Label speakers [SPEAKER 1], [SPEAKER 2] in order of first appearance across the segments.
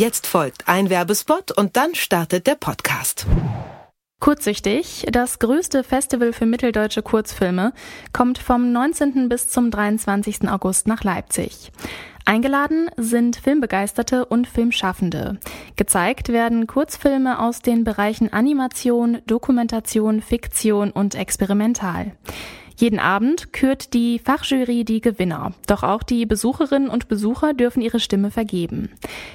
[SPEAKER 1] Jetzt folgt ein Werbespot und dann startet der Podcast.
[SPEAKER 2] Kurzsichtig, das größte Festival für mitteldeutsche Kurzfilme, kommt vom 19. bis zum 23. August nach Leipzig. Eingeladen sind Filmbegeisterte und Filmschaffende. Gezeigt werden Kurzfilme aus den Bereichen Animation, Dokumentation, Fiktion und Experimental. Jeden Abend kürt die Fachjury die Gewinner. Doch auch die Besucherinnen und Besucher dürfen ihre Stimme vergeben.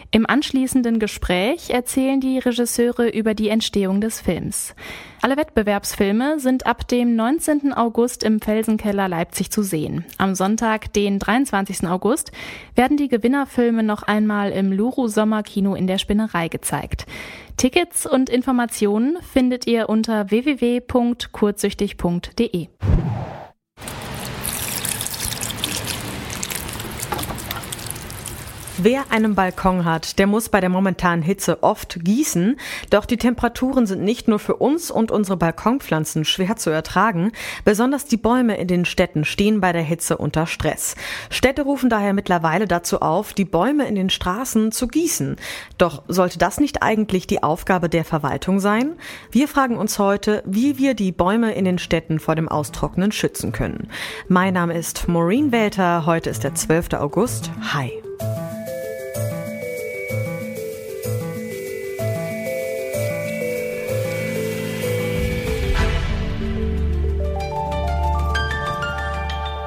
[SPEAKER 2] Im anschließenden Gespräch erzählen die Regisseure über die Entstehung des Films. Alle Wettbewerbsfilme sind ab dem 19. August im Felsenkeller Leipzig zu sehen. Am Sonntag, den 23. August, werden die Gewinnerfilme noch einmal im Luru Sommerkino in der Spinnerei gezeigt. Tickets und Informationen findet ihr unter www.kurzsüchtig.de.
[SPEAKER 3] Wer einen Balkon hat, der muss bei der momentanen Hitze oft gießen. Doch die Temperaturen sind nicht nur für uns und unsere Balkonpflanzen schwer zu ertragen. Besonders die Bäume in den Städten stehen bei der Hitze unter Stress. Städte rufen daher mittlerweile dazu auf, die Bäume in den Straßen zu gießen. Doch sollte das nicht eigentlich die Aufgabe der Verwaltung sein? Wir fragen uns heute, wie wir die Bäume in den Städten vor dem Austrocknen schützen können. Mein Name ist Maureen Welter. Heute ist der 12. August. Hi.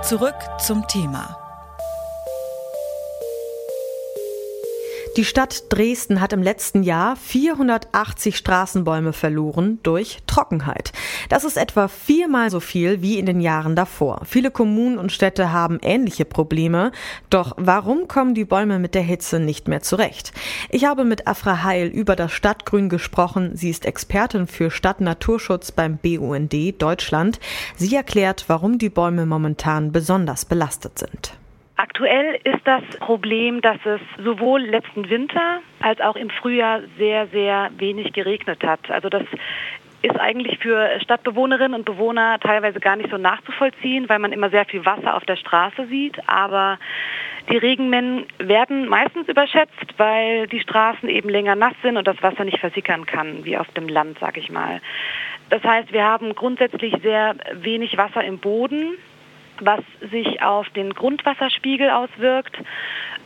[SPEAKER 1] Zurück zum Thema.
[SPEAKER 3] Die Stadt Dresden hat im letzten Jahr 480 Straßenbäume verloren durch Trockenheit. Das ist etwa viermal so viel wie in den Jahren davor. Viele Kommunen und Städte haben ähnliche Probleme. Doch warum kommen die Bäume mit der Hitze nicht mehr zurecht? Ich habe mit Afra Heil über das Stadtgrün gesprochen. Sie ist Expertin für Stadtnaturschutz beim BUND Deutschland. Sie erklärt, warum die Bäume momentan besonders belastet sind.
[SPEAKER 4] Aktuell ist das Problem, dass es sowohl letzten Winter als auch im Frühjahr sehr, sehr wenig geregnet hat. Also das ist eigentlich für Stadtbewohnerinnen und Bewohner teilweise gar nicht so nachzuvollziehen, weil man immer sehr viel Wasser auf der Straße sieht. Aber die Regenmengen werden meistens überschätzt, weil die Straßen eben länger nass sind und das Wasser nicht versickern kann, wie auf dem Land, sag ich mal. Das heißt, wir haben grundsätzlich sehr wenig Wasser im Boden was sich auf den Grundwasserspiegel auswirkt,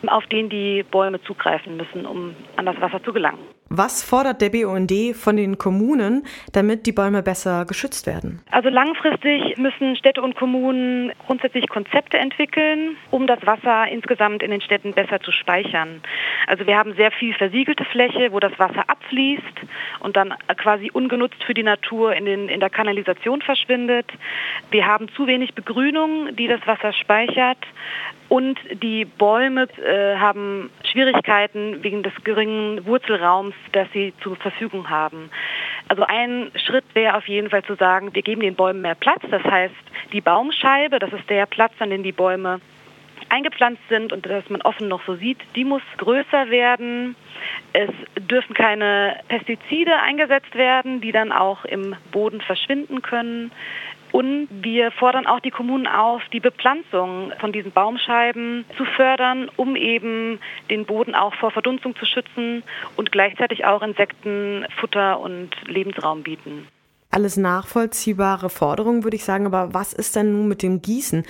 [SPEAKER 4] auf den die Bäume zugreifen müssen, um an das Wasser zu gelangen.
[SPEAKER 3] Was fordert der BUND von den Kommunen, damit die Bäume besser geschützt werden?
[SPEAKER 4] Also langfristig müssen Städte und Kommunen grundsätzlich Konzepte entwickeln, um das Wasser insgesamt in den Städten besser zu speichern. Also wir haben sehr viel versiegelte Fläche, wo das Wasser abfließt und dann quasi ungenutzt für die Natur in, den, in der Kanalisation verschwindet. Wir haben zu wenig Begrünung, die das Wasser speichert. Und die Bäume äh, haben Schwierigkeiten wegen des geringen Wurzelraums, das sie zur Verfügung haben. Also ein Schritt wäre auf jeden Fall zu sagen, wir geben den Bäumen mehr Platz. Das heißt, die Baumscheibe, das ist der Platz, an dem die Bäume eingepflanzt sind und das man offen noch so sieht, die muss größer werden. Es dürfen keine Pestizide eingesetzt werden, die dann auch im Boden verschwinden können. Und wir fordern auch die Kommunen auf, die Bepflanzung von diesen Baumscheiben zu fördern, um eben den Boden auch vor Verdunstung zu schützen und gleichzeitig auch Insekten Futter und Lebensraum bieten
[SPEAKER 3] alles nachvollziehbare Forderungen, würde ich sagen. Aber was ist denn nun mit dem Gießen?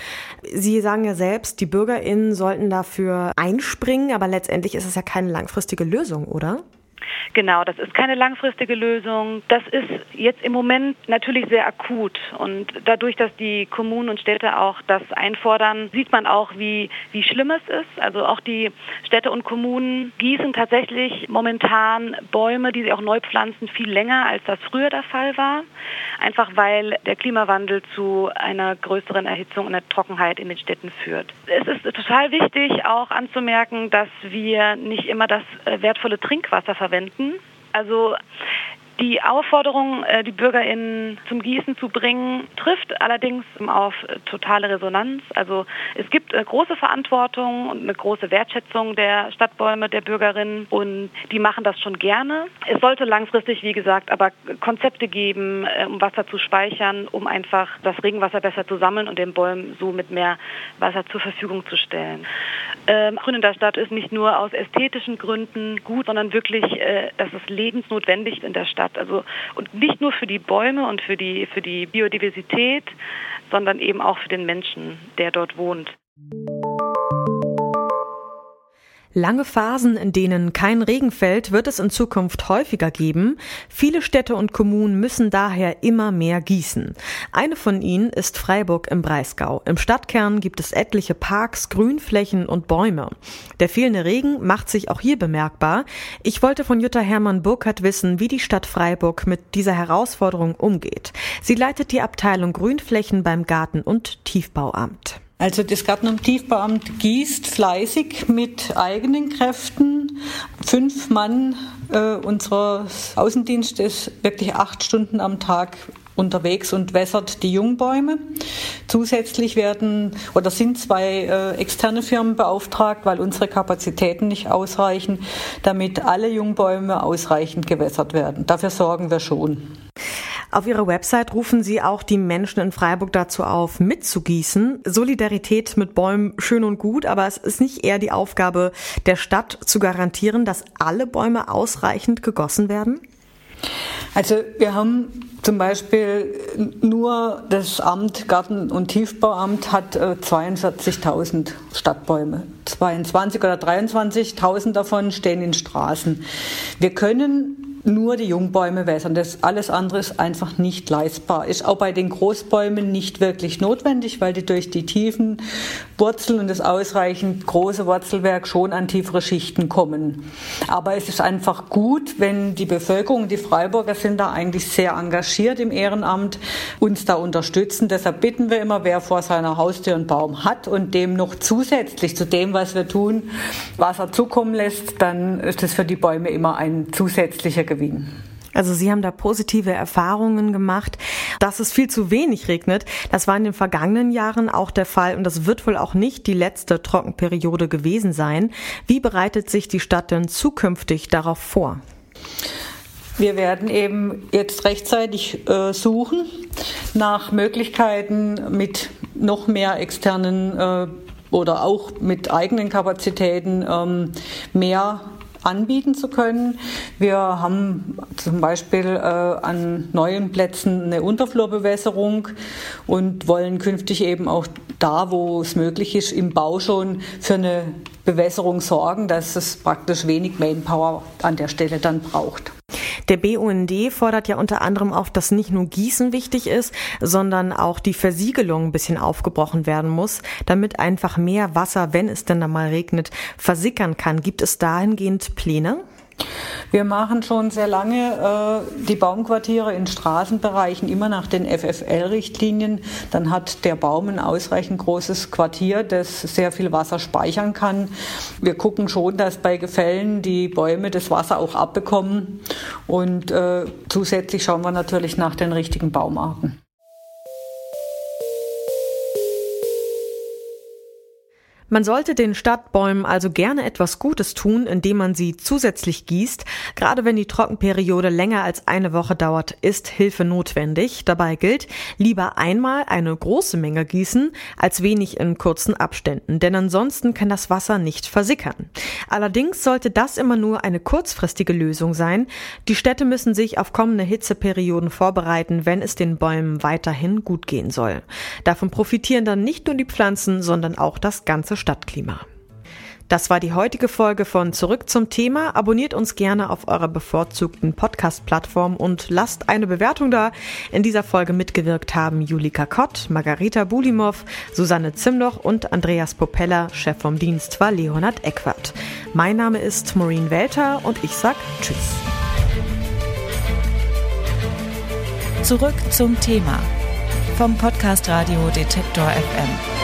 [SPEAKER 3] Sie sagen ja selbst, die BürgerInnen sollten dafür einspringen, aber letztendlich ist es ja keine langfristige Lösung, oder?
[SPEAKER 4] Genau, das ist keine langfristige Lösung. Das ist jetzt im Moment natürlich sehr akut. Und dadurch, dass die Kommunen und Städte auch das einfordern, sieht man auch, wie, wie schlimm es ist. Also auch die Städte und Kommunen gießen tatsächlich momentan Bäume, die sie auch neu pflanzen, viel länger, als das früher der Fall war. Einfach weil der Klimawandel zu einer größeren Erhitzung und einer Trockenheit in den Städten führt. Es ist total wichtig, auch anzumerken, dass wir nicht immer das äh, wertvolle Trinkwasser verwenden. Also Die Aufforderung, äh, die BürgerInnen zum Gießen zu bringen, trifft allerdings auf totale Resonanz. Also es gibt äh, große Verantwortung und eine große Wertschätzung der Stadtbäume, der Bürgerinnen und die machen das schon gerne. Es sollte langfristig, wie gesagt, aber Konzepte geben, äh, um Wasser zu speichern, um einfach das Regenwasser besser zu sammeln und den Bäumen so mit mehr Wasser zur Verfügung zu stellen. Ähm, Grün in der Stadt ist nicht nur aus ästhetischen Gründen gut, sondern wirklich, äh, das ist lebensnotwendig in der Stadt. Also und nicht nur für die Bäume und für die für die Biodiversität, sondern eben auch für den Menschen, der dort wohnt.
[SPEAKER 3] Lange Phasen, in denen kein Regen fällt, wird es in Zukunft häufiger geben. Viele Städte und Kommunen müssen daher immer mehr gießen. Eine von ihnen ist Freiburg im Breisgau. Im Stadtkern gibt es etliche Parks, Grünflächen und Bäume. Der fehlende Regen macht sich auch hier bemerkbar. Ich wollte von Jutta Hermann Burkhardt wissen, wie die Stadt Freiburg mit dieser Herausforderung umgeht. Sie leitet die Abteilung Grünflächen beim Garten- und Tiefbauamt.
[SPEAKER 5] Also das Garten- und Tiefbauamt gießt fleißig mit eigenen Kräften. Fünf Mann äh, unseres Außendienstes wirklich acht Stunden am Tag unterwegs und wässert die Jungbäume. Zusätzlich werden oder sind zwei äh, externe Firmen beauftragt, weil unsere Kapazitäten nicht ausreichen, damit alle Jungbäume ausreichend gewässert werden. Dafür sorgen wir schon.
[SPEAKER 3] Auf Ihrer Website rufen Sie auch die Menschen in Freiburg dazu auf, mitzugießen. Solidarität mit Bäumen schön und gut, aber es ist nicht eher die Aufgabe der Stadt zu garantieren, dass alle Bäume ausreichend gegossen werden?
[SPEAKER 5] Also wir haben zum Beispiel nur das Amt Garten- und Tiefbauamt hat 42.000 äh, Stadtbäume. 22 oder 23.000 davon stehen in Straßen. Wir können nur die Jungbäume wässern. Das alles andere ist einfach nicht leistbar. Ist auch bei den Großbäumen nicht wirklich notwendig, weil die durch die tiefen Wurzeln und das ausreichend große Wurzelwerk schon an tiefere Schichten kommen. Aber es ist einfach gut, wenn die Bevölkerung, die Freiburger sind da eigentlich sehr engagiert im Ehrenamt, uns da unterstützen. Deshalb bitten wir immer, wer vor seiner Haustür einen Baum hat und dem noch zusätzlich zu dem, was wir tun, Wasser zukommen lässt, dann ist das für die Bäume immer ein zusätzlicher Gewinn.
[SPEAKER 3] Also Sie haben da positive Erfahrungen gemacht, dass es viel zu wenig regnet. Das war in den vergangenen Jahren auch der Fall und das wird wohl auch nicht die letzte Trockenperiode gewesen sein. Wie bereitet sich die Stadt denn zukünftig darauf vor?
[SPEAKER 5] Wir werden eben jetzt rechtzeitig äh, suchen nach Möglichkeiten mit noch mehr externen äh, oder auch mit eigenen Kapazitäten ähm, mehr anbieten zu können. Wir haben zum Beispiel äh, an neuen Plätzen eine Unterflurbewässerung und wollen künftig eben auch da, wo es möglich ist, im Bau schon für eine Bewässerung sorgen, dass es praktisch wenig Manpower an der Stelle dann braucht.
[SPEAKER 3] Der BUND fordert ja unter anderem auch, dass nicht nur Gießen wichtig ist, sondern auch die Versiegelung ein bisschen aufgebrochen werden muss, damit einfach mehr Wasser, wenn es denn da mal regnet, versickern kann. Gibt es dahingehend Pläne?
[SPEAKER 5] Wir machen schon sehr lange äh, die Baumquartiere in Straßenbereichen immer nach den FFL-Richtlinien. Dann hat der Baum ein ausreichend großes Quartier, das sehr viel Wasser speichern kann. Wir gucken schon, dass bei Gefällen die Bäume das Wasser auch abbekommen. Und äh, zusätzlich schauen wir natürlich nach den richtigen Baumarten.
[SPEAKER 3] Man sollte den Stadtbäumen also gerne etwas Gutes tun, indem man sie zusätzlich gießt. Gerade wenn die Trockenperiode länger als eine Woche dauert, ist Hilfe notwendig. Dabei gilt, lieber einmal eine große Menge gießen, als wenig in kurzen Abständen, denn ansonsten kann das Wasser nicht versickern. Allerdings sollte das immer nur eine kurzfristige Lösung sein. Die Städte müssen sich auf kommende Hitzeperioden vorbereiten, wenn es den Bäumen weiterhin gut gehen soll. Davon profitieren dann nicht nur die Pflanzen, sondern auch das ganze Stadtklima. Das war die heutige Folge von Zurück zum Thema. Abonniert uns gerne auf eurer bevorzugten Podcast-Plattform und lasst eine Bewertung da. In dieser Folge mitgewirkt haben Julika Kott, Margarita Bulimov, Susanne Zimloch und Andreas Popella. Chef vom Dienst war Leonhard Eckwart. Mein Name ist Maureen Welter und ich sag Tschüss.
[SPEAKER 1] Zurück zum Thema vom Podcast Radio Detektor FM.